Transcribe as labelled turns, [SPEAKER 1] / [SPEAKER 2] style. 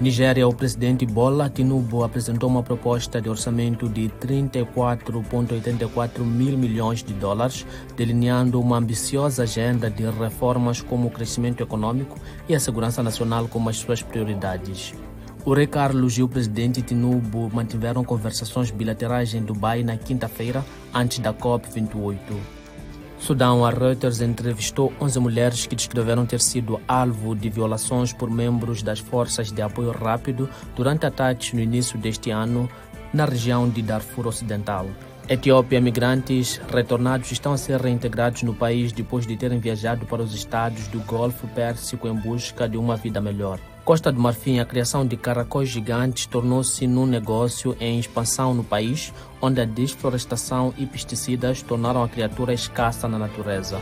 [SPEAKER 1] Nigéria, o presidente Bola Tinubu apresentou uma proposta de orçamento de 34,84 mil milhões de dólares, delineando uma ambiciosa agenda de reformas como o crescimento econômico e a segurança nacional como as suas prioridades. O rei Carlos e o presidente Tinubu mantiveram conversações bilaterais em Dubai na quinta-feira, antes da COP28. Sudão, a Reuters entrevistou 11 mulheres que descreveram ter sido alvo de violações por membros das forças de apoio rápido durante ataques no início deste ano na região de Darfur Ocidental. Etiópia, migrantes retornados estão a ser reintegrados no país depois de terem viajado para os estados do Golfo Pérsico em busca de uma vida melhor. Costa do Marfim, a criação de caracóis gigantes tornou-se num negócio em expansão no país, onde a desflorestação e pesticidas tornaram a criatura escassa na natureza.